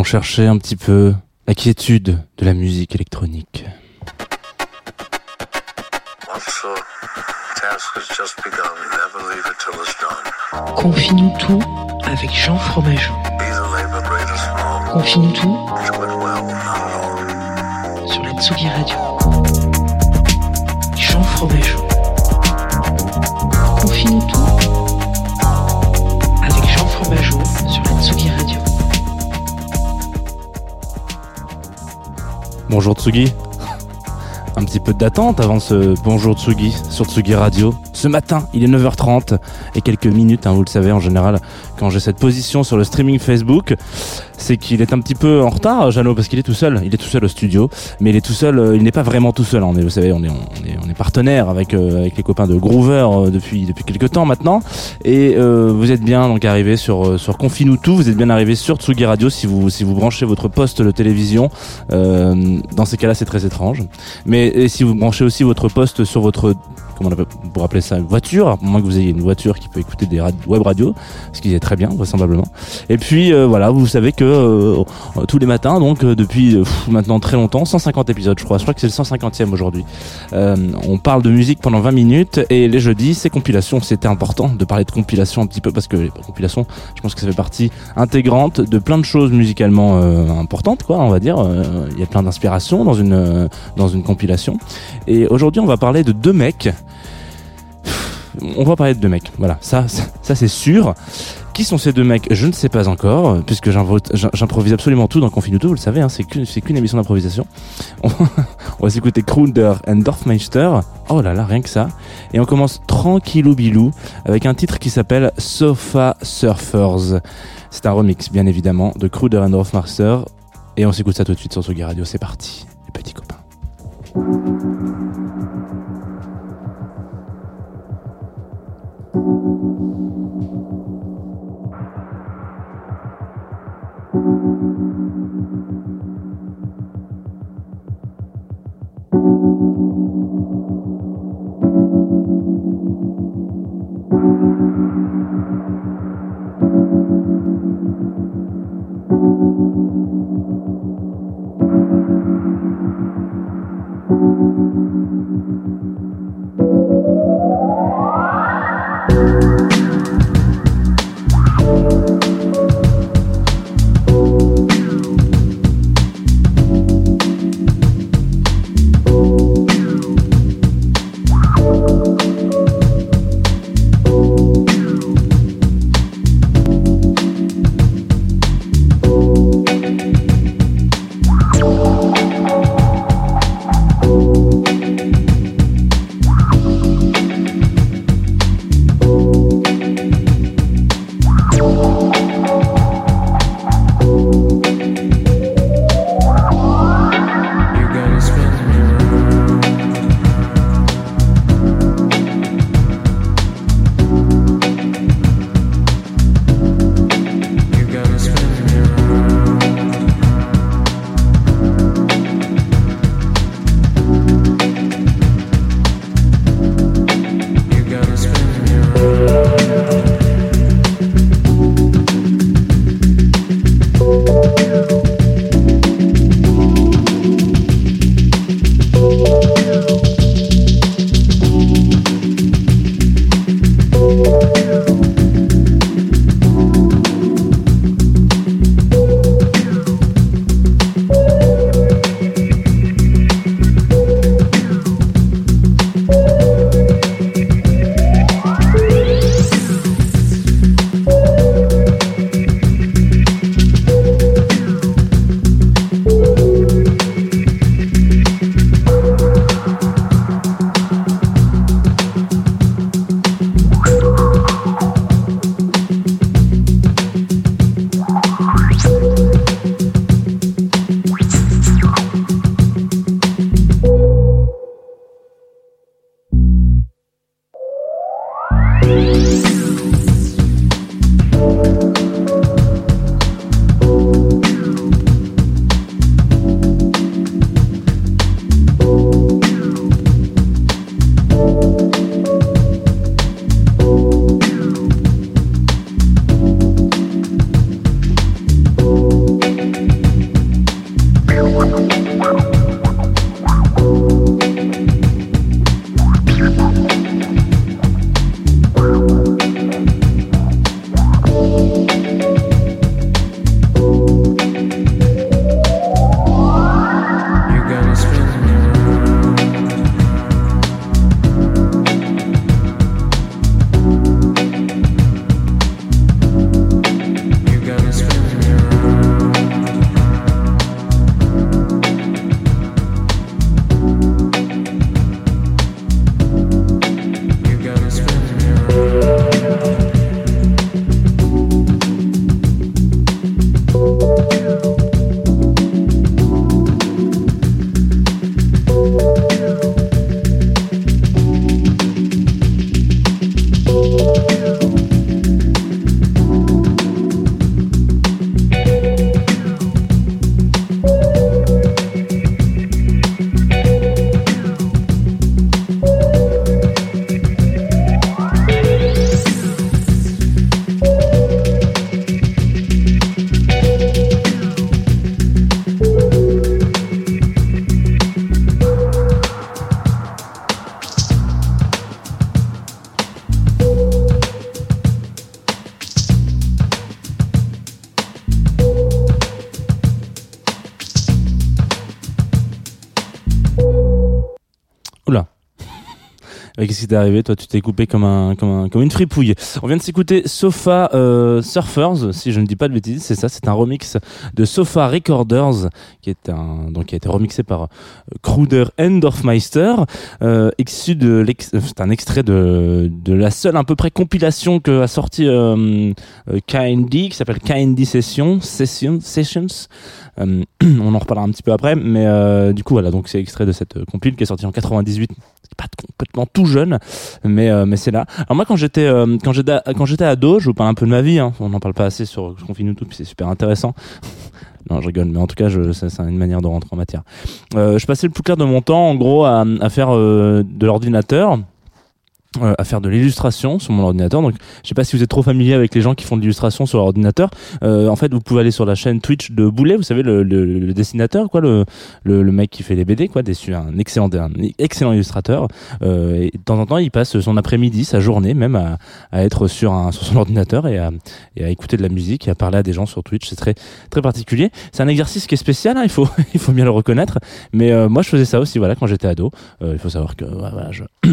Allons chercher un petit peu la quiétude de la musique électronique. Confie-nous tout avec Jean Fromageau. Confie-nous tout sur la Tsugi Radio. Jean Fromageau. Bonjour Tsugi. Un petit peu d'attente avant ce Bonjour Tsugi sur Tsugi Radio. Ce matin, il est 9h30 et quelques minutes, hein, vous le savez en général, quand j'ai cette position sur le streaming Facebook, c'est qu'il est un petit peu en retard, Jeannot, parce qu'il est tout seul. Il est tout seul au studio, mais il est tout seul, euh, il n'est pas vraiment tout seul. hein. On est, vous savez, on est, on est, on est partenaire avec, euh, avec les copains de Groover euh, depuis, depuis quelques temps maintenant. Et euh, vous êtes bien donc arrivé sur, euh, sur Confine-nous tout, vous êtes bien arrivé sur Tsugi Radio si vous, si vous branchez votre poste de télévision. Dans ces cas-là, c'est très étrange. Mais et si vous branchez aussi votre poste sur votre comment on appelle, pour appeler ça, voiture, à moins que vous ayez une voiture qui peut écouter des web radios, ce qui est très bien, vraisemblablement. Et puis voilà, vous savez que euh, euh, tous les matins, donc euh, depuis maintenant très longtemps, 150 épisodes, je crois, je crois que c'est le 150e aujourd'hui. On parle de musique pendant 20 minutes et les jeudis, c'est compilation. C'était important de parler de compilation un petit peu parce que les compilations, je pense que ça fait partie intégrante de plein de choses musicalement importantes, quoi, on va dire. Il y a plein d'inspiration dans une dans une compilation. Et aujourd'hui, on va parler de deux mecs. On va parler de deux mecs. Voilà, ça, ça, c'est sûr. Qui sont ces deux mecs? Je ne sais pas encore, puisque j'improvise absolument tout dans Confine tout. Vous le savez, hein, c'est qu'une émission d'improvisation. On, va s'écouter Kruder and Dorfmeister. Oh là là, rien que ça. Et on commence tranquillou bilou avec un titre qui s'appelle Sofa Surfers. C'est un remix, bien évidemment, de Kruder and Dorfmeister. Et on s'écoute ça tout de suite sur Sugi Radio. C'est parti, les petits copains. Thank you. Qu'est-ce arrivé Toi, tu t'es coupé comme un, comme un, comme une fripouille. On vient de s'écouter Sofa euh, Surfers, si je ne dis pas de bêtises, c'est ça. C'est un remix de Sofa Recorders, qui est un, donc qui a été remixé par euh, Kruder Endorfmeister, euh, de l'ex- euh, c'est un extrait de, de la seule à peu près compilation que a sorti euh, KND, qui s'appelle KND Session, Session, Sessions. On en reparlera un petit peu après, mais du coup voilà, donc c'est extrait de cette compile qui est sortie en 98 c'est pas complètement tout jeune, mais euh, mais c'est là. Alors moi quand j'étais euh, quand j'étais ado, je vous parle un peu de ma vie. Hein. On n'en parle pas assez sur Confine tout, puis c'est super intéressant. non, je rigole, mais en tout cas, c'est une manière de rentrer en matière. Euh, je passais le plus clair de mon temps, en gros, à, à faire euh, de l'ordinateur. Euh, à faire de l'illustration sur mon ordinateur. Donc, je sais pas si vous êtes trop familier avec les gens qui font de l'illustration sur leur ordinateur. Euh, en fait, vous pouvez aller sur la chaîne Twitch de Boulet, vous savez le, le, le dessinateur, quoi, le, le, le mec qui fait les BD, quoi, déçu, un excellent, un excellent illustrateur. Euh, et de temps en temps, il passe son après-midi, sa journée, même à, à être sur un sur son ordinateur et à, et à écouter de la musique et à parler à des gens sur Twitch. C'est très très particulier. C'est un exercice qui est spécial, hein, il faut il faut bien le reconnaître. Mais euh, moi, je faisais ça aussi, voilà, quand j'étais ado. Euh, il faut savoir que voilà, je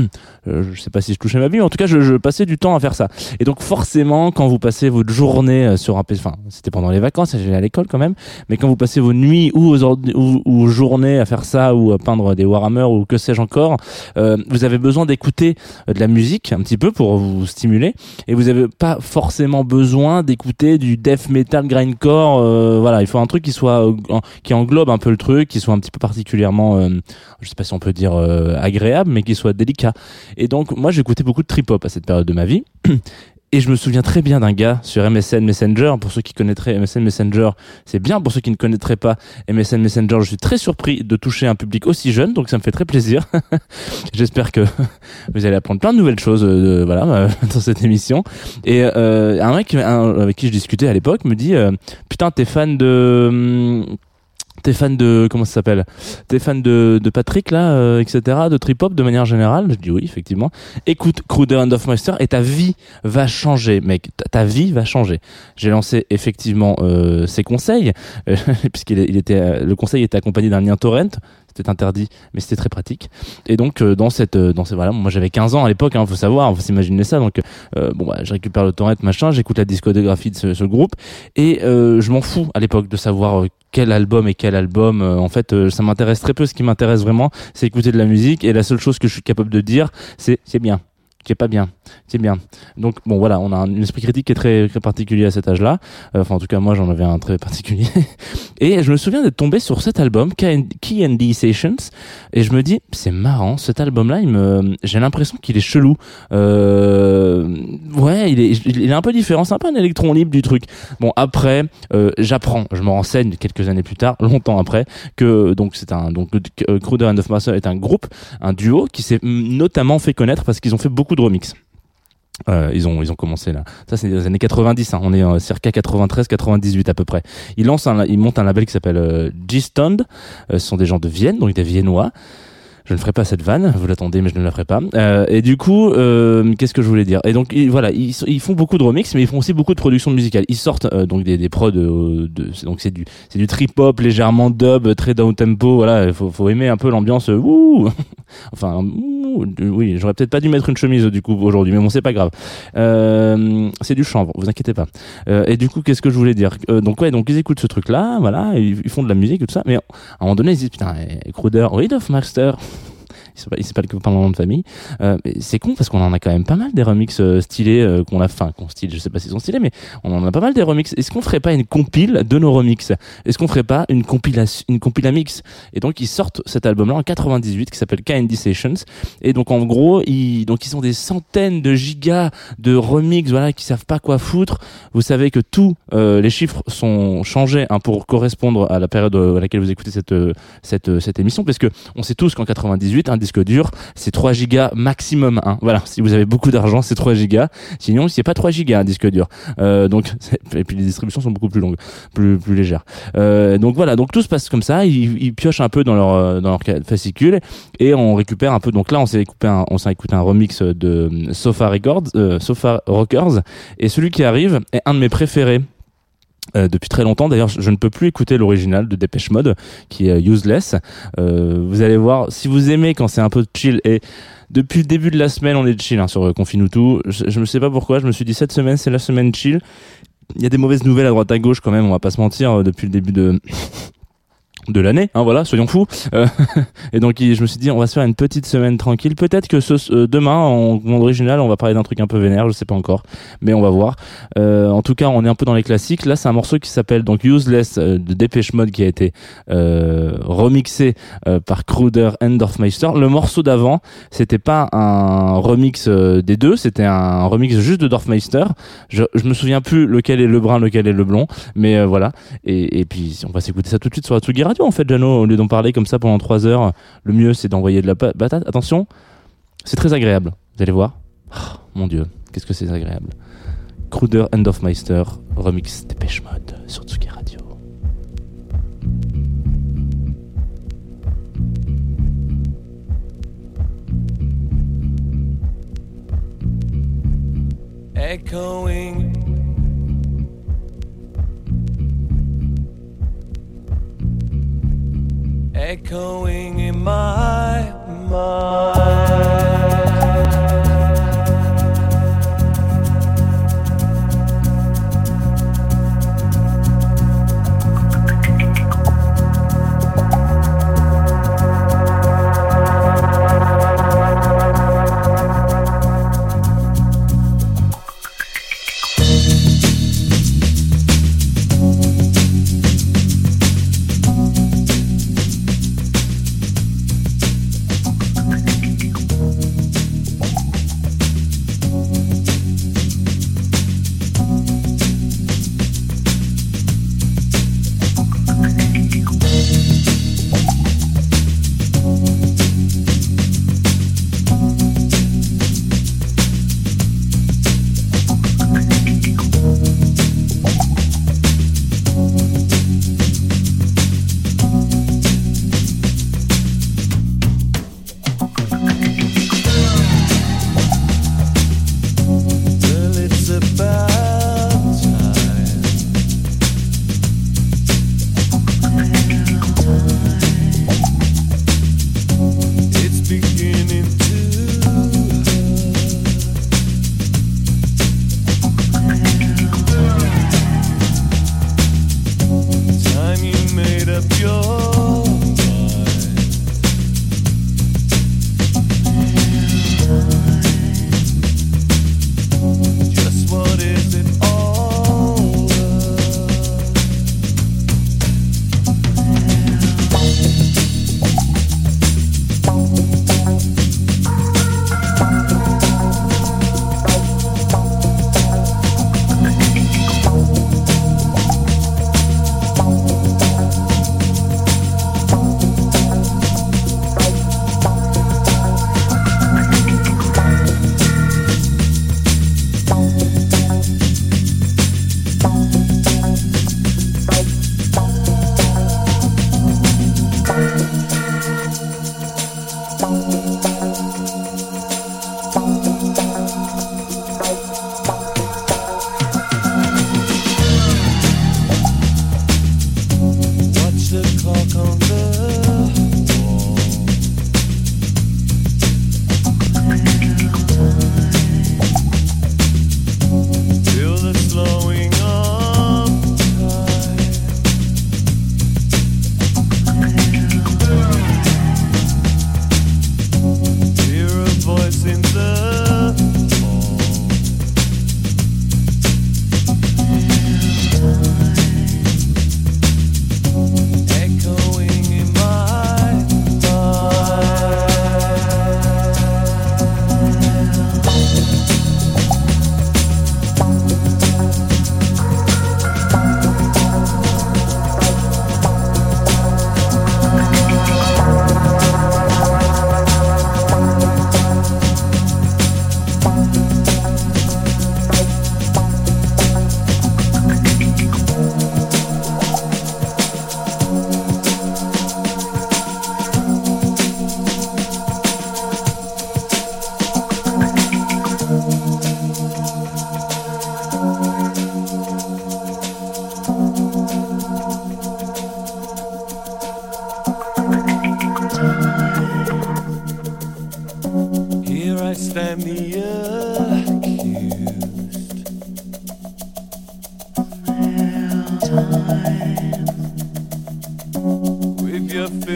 euh, je sais pas si je touchais ma vie, mais en tout cas, je, je passais du temps à faire ça. Et donc, forcément, quand vous passez votre journée euh, sur un PC, enfin, c'était pendant les vacances, j'allais à l'école quand même, mais quand vous passez vos nuits ou aux, journées à faire ça ou à peindre des Warhammer ou que sais-je encore, euh, vous avez besoin d'écouter euh, de la musique un petit peu pour vous stimuler et vous avez pas forcément besoin d'écouter du death metal grindcore. Euh, voilà, il faut un truc qui soit euh, qui englobe un peu le truc, qui soit un petit peu particulièrement, euh, je sais pas si on peut dire agréable, mais qui soit délicat. Et donc, moi, j'écoutais beaucoup de trip-hop à cette période de ma vie. Et je me souviens très bien d'un gars sur MSN Messenger. Pour ceux qui connaîtraient MSN Messenger, c'est bien. Pour ceux qui ne connaîtraient pas MSN Messenger, je suis très surpris de toucher un public aussi jeune, donc ça me fait très plaisir. J'espère que vous allez apprendre plein de nouvelles choses, euh, voilà, dans cette émission. Et euh, un mec avec qui je discutais à l'époque me dit, euh, putain, t'es fan de hum, T'es fan de comment ça s'appelle? T'es fan de, de Patrick là, euh, etc. De trip hop de manière générale? Je dis oui, effectivement. Écoute Kruder and Meister et ta vie va changer, mec. Ta, vie va changer. J'ai lancé effectivement euh, ses conseils, euh, puisqu'il il était, euh, le conseil était accompagné d'un lien torrent. C'était interdit, mais c'était très pratique. Et donc euh, dans cette, euh, dans ces voilà, moi j'avais 15 ans à l'époque, hein, faut savoir, faut s'imaginer ça. Donc euh, bon, bah, je récupère le torrent, machin, j'écoute la discographie de ce, ce groupe et euh, je m'en fous à l'époque de savoir quel album et quel album. Euh, en fait, euh, ça m'intéresse très peu. Ce qui m'intéresse vraiment, c'est écouter de la musique. Et la seule chose que je suis capable de dire, c'est c'est bien. C'est pas bien, c'est bien. Donc bon voilà, on a un esprit critique qui est très, très particulier à cet âge-là. Euh, Enfin en tout cas moi j'en avais un très particulier. et je me souviens d'être tombé sur cet album Key and D Sessions et je me dis c'est marrant cet album-là, il me, j'ai l'impression qu'il est chelou. Euh, ouais, il est, il est un peu différent. C'est un peu un électron libre du truc. Bon après, euh, j'apprends, je me renseigne quelques années plus tard, longtemps après, que donc c'est un donc euh, Kruder and of Master est un groupe, un duo qui s'est mm, notamment fait connaître parce qu'ils ont fait beaucoup de remix. Euh, ils ont ils ont commencé là. Ça c'est les années 90. Hein. On est euh, circa 93 98 à peu près. Ils lancent un ils montent un label qui s'appelle euh, G-Stoned. Euh, ce sont des gens de Vienne, donc des Viennois. Je ne ferai pas cette vanne, vous l'attendez, mais je ne la ferai pas. Euh, et du coup, euh, qu'est-ce que je voulais dire? Et donc ils, voilà, ils, font beaucoup de remix, mais ils font aussi beaucoup de productions musicales. Ils sortent donc des, des prods, de, donc c'est du c'est du trip hop légèrement dub, très down tempo. Voilà, il faut, faut aimer un peu l'ambiance. euh, Ouh enfin, oui, j'aurais peut-être pas dû mettre une chemise du coup aujourd'hui, mais bon, c'est pas grave. Euh, c'est du chanvre, vous inquiétez pas. Euh, et du coup, qu'est-ce que je voulais dire? Euh, Donc ouais, donc ils écoutent ce truc-là, voilà, ils, font de la musique et tout ça, mais à un moment donné, ils disent putain, eh, Kruder, Reed of Master. Il s'appelle- que par le nom de famille. Euh, c'est con parce qu'on en a quand même pas mal des remix euh, stylés euh, qu'on a, enfin, qu'on style, je sais pas s'ils sont stylés, mais on en a pas mal des remix. Est-ce qu'on ferait pas une compile de nos remix Est-ce qu'on ferait pas une compilation, une compila mix? Et donc ils sortent cet album-là en 98 qui s'appelle K&D Sessions. Et donc en gros, ils, donc ils ont des centaines de gigas de remix, voilà, qui savent pas quoi foutre. Vous savez que tous euh, les chiffres sont changés hein, pour correspondre à la période à laquelle vous écoutez cette cette cette émission, parce que on sait tous qu'en 98, un disque dur, c'est 3 gigas maximum. Hein. Voilà, si vous avez beaucoup d'argent, c'est 3 gigas. Sinon, c'est pas 3 gigas un disque dur. Euh, donc et puis les distributions sont beaucoup plus longues, plus légères. Euh, donc voilà, donc tout se passe comme ça. Ils, piochent un peu dans leur euh, dans leur fascicule et on récupère un peu. Donc là, on s'est écouté on s'est écouté un remix de Sofa Records, Sofa Rockers, et celui qui arrive est un de mes préférés. Euh, depuis très longtemps. D'ailleurs, je ne peux plus écouter l'original de Dépêche Mode, qui est Useless. Euh, vous allez voir, si vous aimez quand c'est un peu chill et depuis le début de la semaine, on est chill hein, sur euh. Je, je ne sais pas pourquoi, je me suis dit cette semaine, c'est la semaine chill. Il y a des mauvaises nouvelles à droite à gauche quand même, on va pas se mentir, euh, depuis le début de de l'année, hein, voilà, soyons fous. Euh, et donc je me suis dit, on va se faire une petite semaine tranquille. Peut-être que ce, euh, demain, en monde original, on va parler d'un truc un peu vénère, je sais pas encore, mais on va voir. Euh, en tout cas, on est un peu dans les classiques. Là, c'est un morceau qui s'appelle donc Useless de Dépêche Mode qui a été remixé par Kruder and Dorfmeister. Le morceau d'avant, c'était pas un remix des deux, c'était un remix juste de Dorfmeister. Je, je me souviens plus lequel est le brun, lequel est le blond, mais voilà. Et, puis on va s'écouter ça tout de suite sur la en fait, Jano, au lieu d'en parler comme ça pendant 3 heures. Le mieux, c'est d'envoyer de la patate. Attention, c'est très agréable. Vous allez voir. Oh, mon dieu, qu'est-ce que c'est agréable. Kruder End of Meister, remix Dépêche Mode sur Tsuki Radio. Echoing in my mind.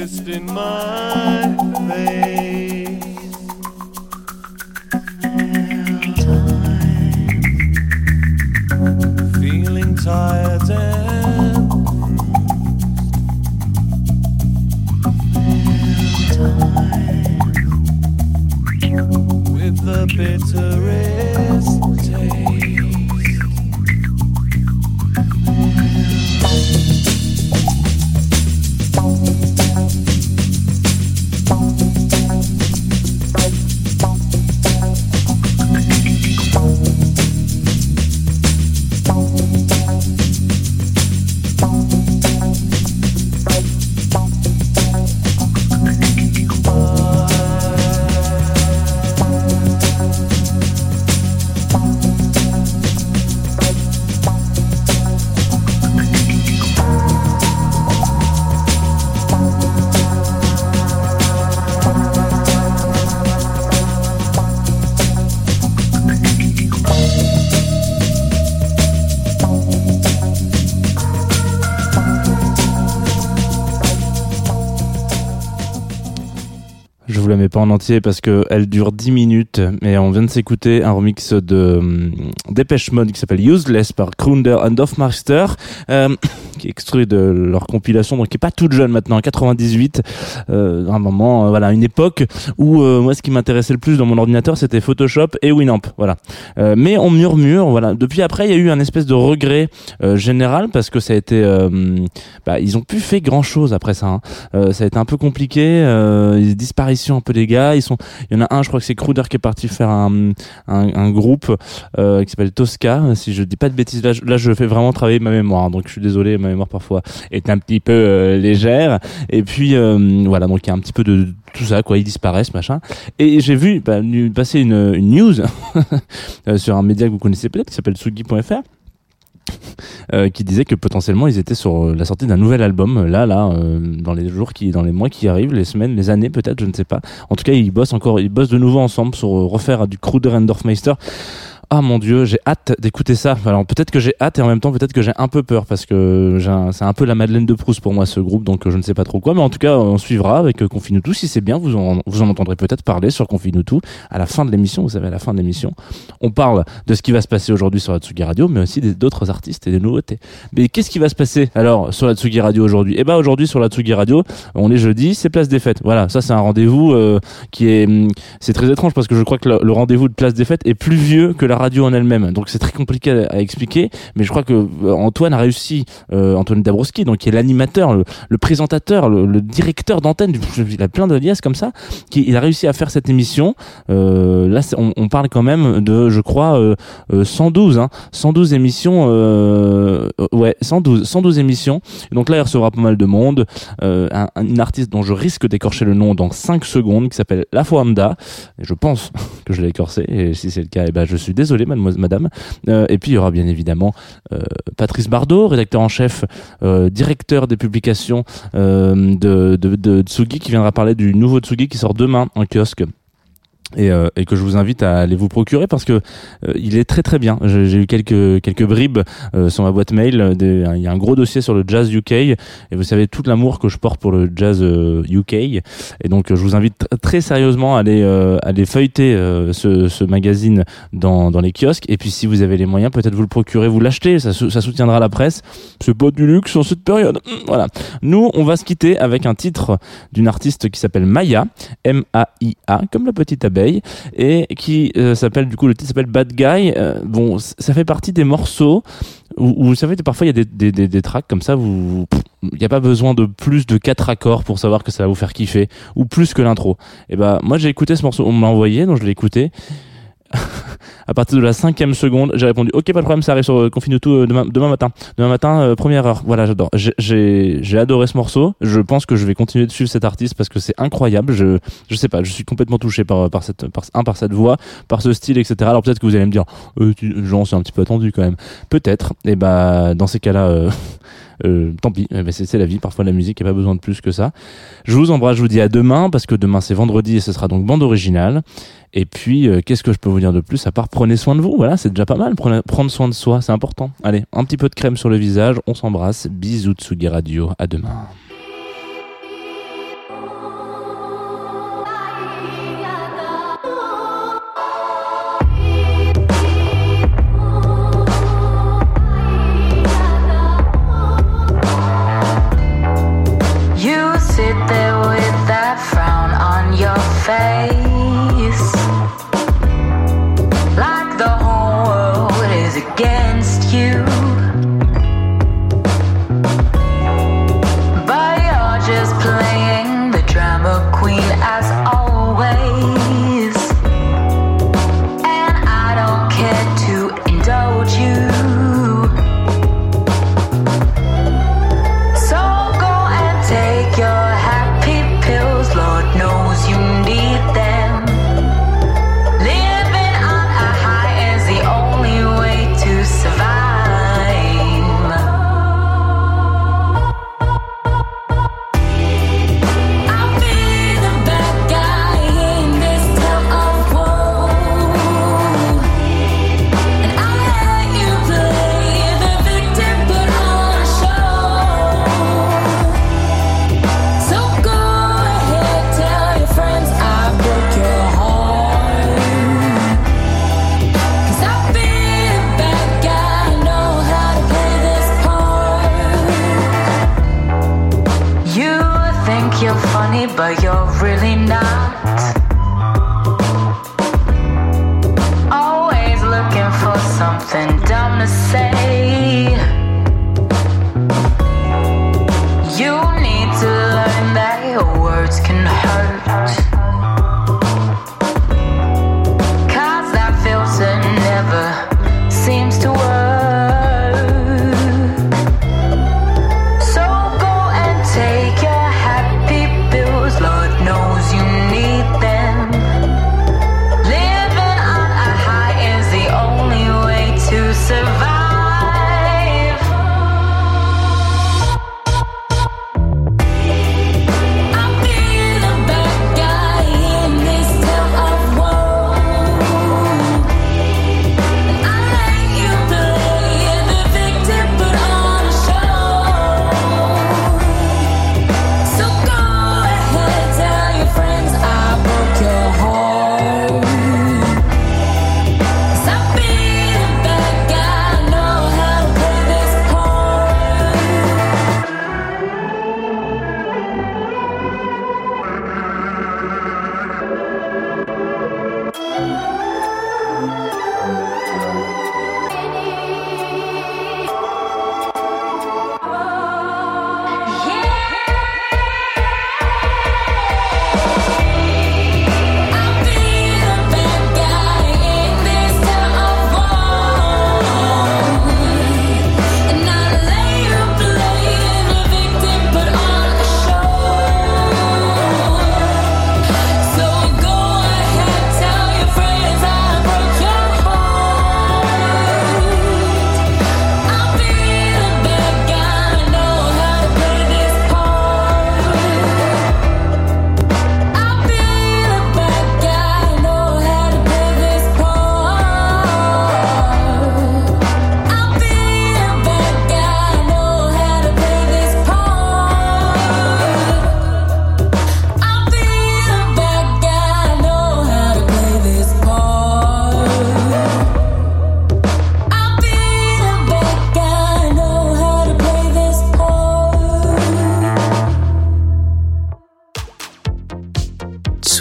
Fist in my face. Pas en entier parce que elle dure 10 minutes et on vient de s'écouter un remix de hum, Dépêche Mode qui s'appelle Useless par Krunder and Hofmeister euh, qui est extrait de leur compilation donc qui est pas toute jeune maintenant 98 euh, un moment euh, voilà une époque où euh, moi ce qui m'intéressait le plus dans mon ordinateur c'était Photoshop et Winamp voilà Euh, mais on murmure voilà depuis après il y a eu un espèce de regret euh, général parce que ça a été euh, bah, ils ont plus fait grand chose après ça hein. Euh, ça a été un peu compliqué euh, disparitions un peu des gars ils sont il y en a un je crois que c'est Kruder qui est parti faire un un, un groupe euh, qui s'appelle Tosca si je dis pas de bêtises. Là je, là je fais vraiment travailler ma mémoire donc je suis désolé ma mémoire parfois est un petit peu euh, légère. Et puis euh, voilà donc il y a un petit peu de tout ça quoi. Ils disparaissent machin. Et j'ai vu bah, passer une, une news euh, sur un média que vous connaissez peut-être qui s'appelle Sugi.fr euh, qui disait que potentiellement ils étaient sur euh, la sortie d'un nouvel album. Euh, là là dans les jours qui dans les mois qui arrivent les semaines les années peut-être je ne sais pas. En tout cas ils bossent encore ils bossent de nouveau ensemble sur refaire du Kruder and Ah mon dieu, j'ai hâte d'écouter ça. Alors peut-être que j'ai hâte et en même temps peut-être que j'ai un peu peur parce que c'est un peu la Madeleine de Proust pour moi ce groupe donc euh, je ne sais pas trop quoi mais en tout cas on suivra avec euh, Confine tout si c'est bien vous en, vous en entendrez peut-être parler sur Confine tout à la fin de l'émission, vous savez à la fin de l'émission, on parle de ce qui va se passer aujourd'hui sur la Tsugi Radio mais aussi d'autres artistes et des nouveautés. Mais qu'est-ce qui va se passer alors sur la Tsugi Radio aujourd'hui? Eh ben aujourd'hui sur la Tsugi Radio, on est jeudi, c'est place des fêtes. Voilà, ça c'est un rendez-vous euh, qui est hum, c'est très étrange parce que je crois que le, le rendez-vous de place des fêtes est plus vieux que la radio en elle-même. Donc c'est très compliqué à, expliquer, mais je crois que euh, Antoine a réussi euh, Antoine Dabrowski donc qui est l'animateur, le, présentateur, le, directeur d'antenne, il a plein de liasses comme ça, qui il a réussi à faire cette émission. Euh, là on, parle quand même de je crois euh, euh, 112 hein, 112 émissions ouais 112 112 émissions. Donc là il recevra pas mal de monde un, un- une artiste dont je risque d'écorcher le nom dans 5 secondes qui s'appelle La Foanda et je pense que je l'ai écorcé et si c'est le cas eh ben je suis désolé mademoiselle madame. Euh, et puis il y aura bien évidemment euh, Patrice Bardot rédacteur en chef euh, directeur des publications de Tsugi qui viendra parler du nouveau Tsugi qui sort demain en kiosque et, euh, et que je vous invite à aller vous procurer parce que euh, il est très très bien. J'ai eu quelques quelques bribes euh, sur ma boîte mail. euh, Il y a un gros dossier sur le jazz UK et vous savez tout l'amour que je porte pour le jazz euh, UK. Et donc euh, je vous invite tr- très sérieusement à aller euh, à aller feuilleter euh, ce, ce magazine dans dans les kiosques. Et puis si vous avez les moyens, peut-être vous le procurez, vous l'achetez. Ça, ça soutiendra la presse. C'est pas du luxe en cette période. Hum, Voilà. Nous on va se quitter avec un titre d'une artiste qui s'appelle Maya. M-A-I-A, comme la petite abeille, et qui euh, s'appelle, du coup, le titre s'appelle Bad Guy. Euh, bon, ça fait partie des morceaux où, vous savez, parfois il y a des, des, des, des tracks comme ça, vous, il n'y a pas besoin de plus de quatre accords pour savoir que ça va vous faire kiffer, ou plus que l'intro. Et ben, moi j'ai écouté ce morceau, on me l'a envoyé, donc je l'ai écouté. à partir de la cinquième seconde, j'ai répondu OK, pas de problème, ça arrive sur euh, Confine tout euh, demain, matin. Demain matin, euh, première heure. Voilà, j'adore. J'ai- adoré ce morceau. Je pense que je vais continuer de suivre cet artiste parce que c'est incroyable. Je je sais pas, je suis complètement touché par par cette par un par cette voix, par ce style, etc. Alors peut-être que vous allez me dire, euh, tu- c'est un petit peu attendu quand même. Peut-être. Et bah dans ces cas-là. euh, tant pis, Eh ben, c'est la vie. Parfois, la musique n'a pas besoin de plus que ça. Je vous embrasse, je vous dis à demain parce que demain c'est vendredi et ce sera donc bande originale. Et puis, euh, qu'est-ce que je peux vous dire de plus à part prenez soin de vous? Voilà, c'est déjà pas mal. Prendre soin de soi, c'est important. Allez, un petit peu de crème sur le visage. On s'embrasse. Bisous Tsugi Radio. À demain.